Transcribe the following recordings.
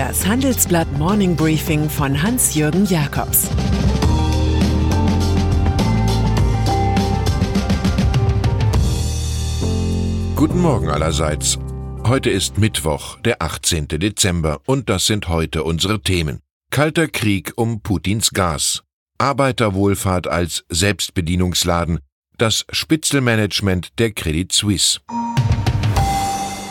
Das Handelsblatt Morning Briefing von Hans-Jürgen Jakobs Guten Morgen allerseits. Heute ist Mittwoch, der 18. Dezember, und das sind heute unsere Themen. Kalter Krieg um Putins Gas, Arbeiterwohlfahrt als Selbstbedienungsladen, das Spitzelmanagement der Credit Suisse.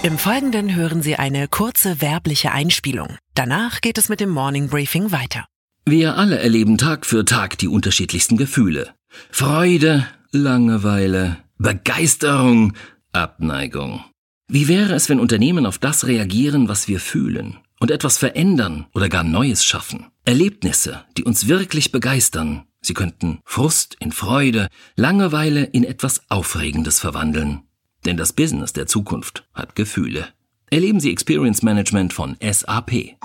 Im Folgenden hören Sie eine kurze werbliche Einspielung. Danach geht es mit dem Morning Briefing weiter. Wir alle erleben Tag für Tag die unterschiedlichsten Gefühle. Freude, Langeweile, Begeisterung, Abneigung. Wie wäre es, wenn Unternehmen auf das reagieren, was wir fühlen und etwas verändern oder gar Neues schaffen? Erlebnisse, die uns wirklich begeistern. Sie könnten Frust in Freude, Langeweile in etwas Aufregendes verwandeln. Denn das Business der Zukunft hat Gefühle. Erleben Sie Experience Management von SAP.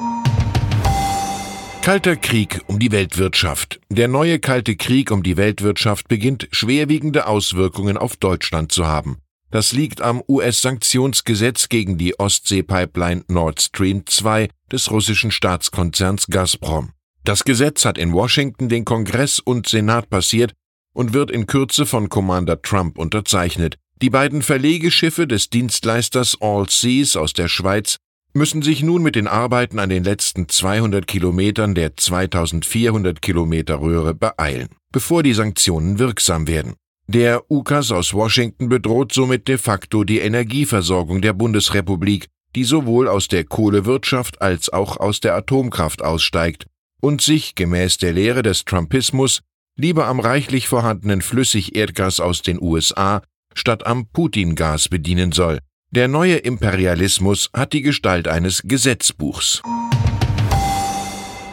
Kalter Krieg um die Weltwirtschaft. Der neue Kalte Krieg um die Weltwirtschaft beginnt schwerwiegende Auswirkungen auf Deutschland zu haben. Das liegt am US-Sanktionsgesetz gegen die Ostsee-Pipeline Nord Stream 2 des russischen Staatskonzerns Gazprom. Das Gesetz hat in Washington den Kongress und Senat passiert und wird in Kürze von Commander Trump unterzeichnet. Die beiden Verlegeschiffe des Dienstleisters All Seas aus der Schweiz müssen sich nun mit den Arbeiten an den letzten 200 Kilometern der 2400 Kilometer Röhre beeilen, bevor die Sanktionen wirksam werden. Der UKAS aus Washington bedroht somit de facto die Energieversorgung der Bundesrepublik, die sowohl aus der Kohlewirtschaft als auch aus der Atomkraft aussteigt und sich, gemäß der Lehre des Trumpismus, lieber am reichlich vorhandenen Flüssigerdgas aus den USA statt am Putin-Gas bedienen soll. Der neue Imperialismus hat die Gestalt eines Gesetzbuchs.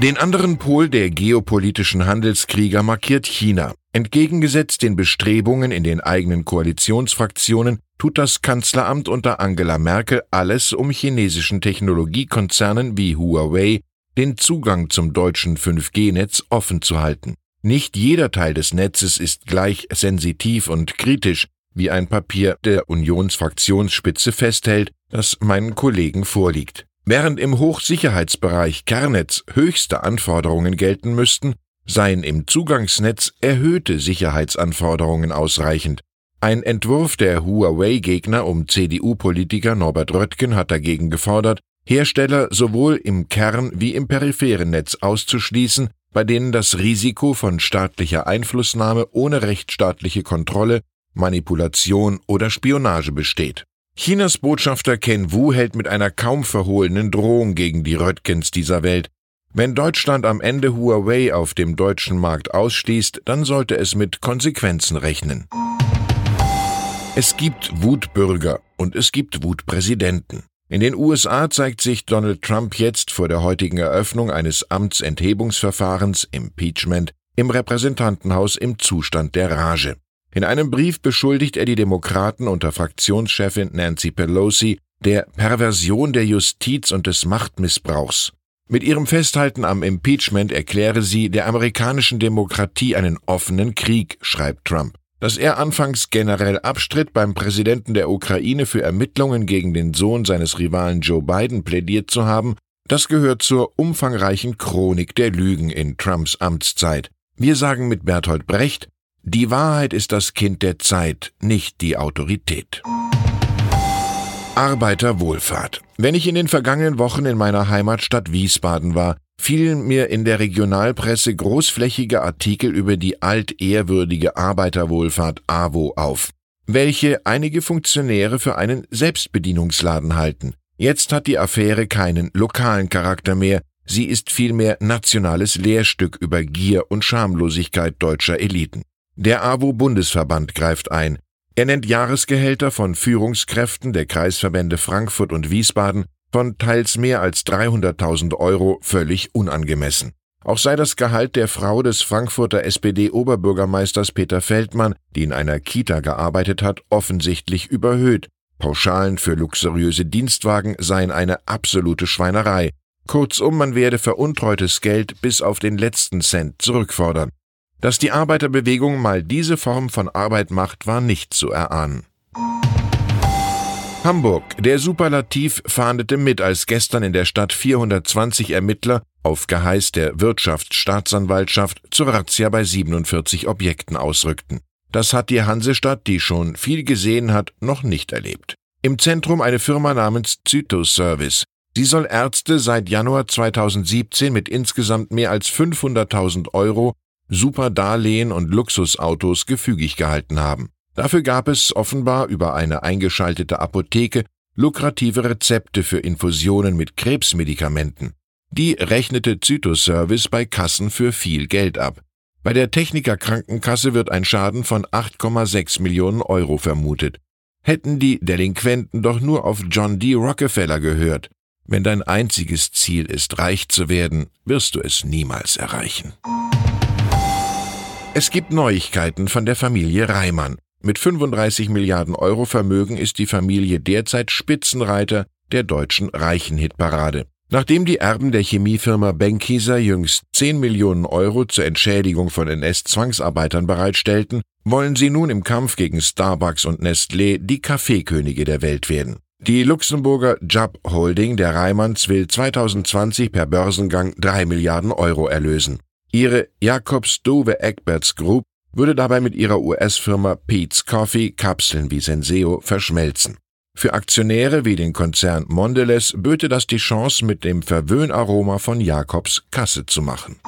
Den anderen Pol der geopolitischen Handelskrieger markiert China. Entgegengesetzt den Bestrebungen in den eigenen Koalitionsfraktionen tut das Kanzleramt unter Angela Merkel alles, um chinesischen Technologiekonzernen wie Huawei den Zugang zum deutschen 5G-Netz offen zu halten. Nicht jeder Teil des Netzes ist gleich sensitiv und kritisch, wie ein Papier der Unionsfraktionsspitze festhält, das meinen Kollegen vorliegt. Während im Hochsicherheitsbereich Kernnetz höchste Anforderungen gelten müssten, seien im Zugangsnetz erhöhte Sicherheitsanforderungen ausreichend. Ein Entwurf der Huawei-Gegner um CDU-Politiker Norbert Röttgen hat dagegen gefordert, Hersteller sowohl im Kern wie im peripheren Netz auszuschließen, bei denen das Risiko von staatlicher Einflussnahme ohne rechtsstaatliche Kontrolle Manipulation oder Spionage besteht. Chinas Botschafter Ken Wu hält mit einer kaum verhohlenen Drohung gegen die Röttgens dieser Welt. Wenn Deutschland am Ende Huawei auf dem deutschen Markt ausschließt, dann sollte es mit Konsequenzen rechnen. Es gibt Wutbürger und es gibt Wutpräsidenten. In den USA zeigt sich Donald Trump jetzt vor der heutigen Eröffnung eines Amtsenthebungsverfahrens Impeachment im Repräsentantenhaus im Zustand der Rage. In einem Brief beschuldigt er die Demokraten unter Fraktionschefin Nancy Pelosi der Perversion der Justiz und des Machtmissbrauchs. Mit ihrem Festhalten am Impeachment erkläre sie der amerikanischen Demokratie einen offenen Krieg, schreibt Trump. Dass er anfangs generell abstritt, beim Präsidenten der Ukraine für Ermittlungen gegen den Sohn seines Rivalen Joe Biden plädiert zu haben, das gehört zur umfangreichen Chronik der Lügen in Trumps Amtszeit. Wir sagen mit Bertolt Brecht, die Wahrheit ist das Kind der Zeit, nicht die Autorität. Arbeiterwohlfahrt. Wenn ich in den vergangenen Wochen in meiner Heimatstadt Wiesbaden war, fielen mir in der Regionalpresse großflächige Artikel über die altehrwürdige Arbeiterwohlfahrt AWO auf, welche einige Funktionäre für einen Selbstbedienungsladen halten. Jetzt hat die Affäre keinen lokalen Charakter mehr, sie ist vielmehr nationales Lehrstück über Gier und Schamlosigkeit deutscher Eliten. Der AWO-Bundesverband greift ein. Er nennt Jahresgehälter von Führungskräften der Kreisverbände Frankfurt und Wiesbaden von teils mehr als 300.000 Euro völlig unangemessen. Auch sei das Gehalt der Frau des Frankfurter SPD-Oberbürgermeisters Peter Feldmann, die in einer Kita gearbeitet hat, offensichtlich überhöht. Pauschalen für luxuriöse Dienstwagen seien eine absolute Schweinerei. Kurzum, man werde veruntreutes Geld bis auf den letzten Cent zurückfordern. Dass die Arbeiterbewegung mal diese Form von Arbeit macht, war nicht zu erahnen. Hamburg. Der Superlativ fahndete mit, als gestern in der Stadt 420 Ermittler auf Geheiß der Wirtschaftsstaatsanwaltschaft zur Razzia bei 47 Objekten ausrückten. Das hat die Hansestadt, die schon viel gesehen hat, noch nicht erlebt. Im Zentrum eine Firma namens Zytoservice. Sie soll Ärzte seit Januar 2017 mit insgesamt mehr als 500.000 Euro Superdarlehen und Luxusautos gefügig gehalten haben. Dafür gab es offenbar über eine eingeschaltete Apotheke lukrative Rezepte für Infusionen mit Krebsmedikamenten. Die rechnete Zytoservice bei Kassen für viel Geld ab. Bei der Techniker Krankenkasse wird ein Schaden von 8,6 Millionen Euro vermutet. Hätten die Delinquenten doch nur auf John D. Rockefeller gehört. Wenn dein einziges Ziel ist, reich zu werden, wirst du es niemals erreichen. Es gibt Neuigkeiten von der Familie Reimann. Mit 35 Milliarden Euro Vermögen ist die Familie derzeit Spitzenreiter der deutschen Reichenhitparade. Nachdem die Erben der Chemiefirma Benckiser jüngst 10 Millionen Euro zur Entschädigung von NS-Zwangsarbeitern bereitstellten, wollen sie nun im Kampf gegen Starbucks und Nestlé die Kaffeekönige der Welt werden. Die Luxemburger Jub Holding der Reimanns will 2020 per Börsengang 3 Milliarden Euro erlösen. Ihre Jacobs Dove Egberts Group würde dabei mit ihrer US-Firma Pete's Coffee Kapseln wie Senseo verschmelzen. Für Aktionäre wie den Konzern Mondelez böte das die Chance, mit dem Verwöhnaroma von Jacobs Kasse zu machen.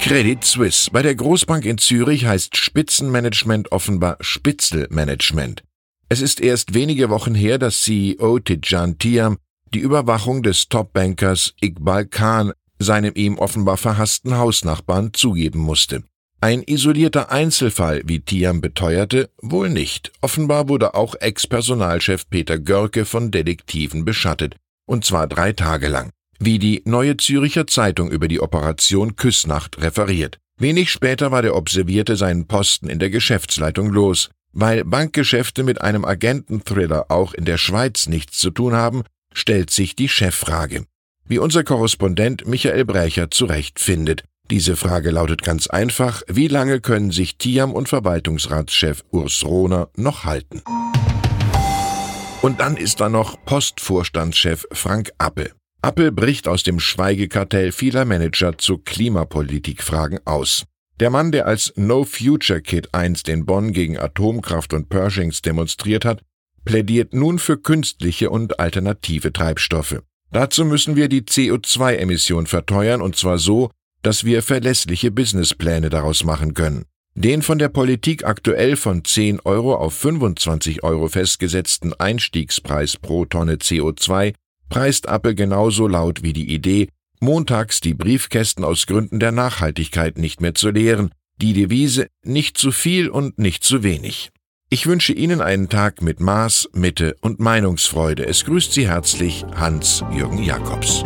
Credit Suisse. Bei der Großbank in Zürich heißt Spitzenmanagement offenbar Spitzelmanagement. Es ist erst wenige Wochen her, dass CEO Tijan Tiam die Überwachung des Topbankers Iqbal Khan seinem ihm offenbar verhassten Hausnachbarn zugeben musste. Ein isolierter Einzelfall, wie Tiam beteuerte, wohl nicht. Offenbar wurde auch Ex-Personalchef Peter Görke von Detektiven beschattet, und zwar drei Tage lang. Wie die Neue Züricher Zeitung über die Operation Küssnacht referiert. Wenig später war der Observierte seinen Posten in der Geschäftsleitung los. Weil Bankgeschäfte mit einem Agenten-Thriller auch in der Schweiz nichts zu tun haben, stellt sich die Cheffrage. Wie unser Korrespondent Michael Brecher zurecht findet, diese Frage lautet ganz einfach, wie lange können sich Tiam und Verwaltungsratschef Urs Rohner noch halten? Und dann ist da noch Postvorstandschef Frank Appel. Appel bricht aus dem Schweigekartell vieler Manager zu Klimapolitikfragen aus. Der Mann, der als No Future Kid einst in Bonn gegen Atomkraft und Pershings demonstriert hat, plädiert nun für künstliche und alternative Treibstoffe. Dazu müssen wir die CO2-Emission verteuern und zwar so, dass wir verlässliche Businesspläne daraus machen können. Den von der Politik aktuell von 10 Euro auf 25 Euro festgesetzten Einstiegspreis pro Tonne CO2 preist Apple genauso laut wie die Idee, montags die Briefkästen aus Gründen der Nachhaltigkeit nicht mehr zu leeren, die Devise nicht zu viel und nicht zu wenig. Ich wünsche Ihnen einen Tag mit Maß, Mitte und Meinungsfreude. Es grüßt Sie herzlich Hans-Jürgen Jakobs.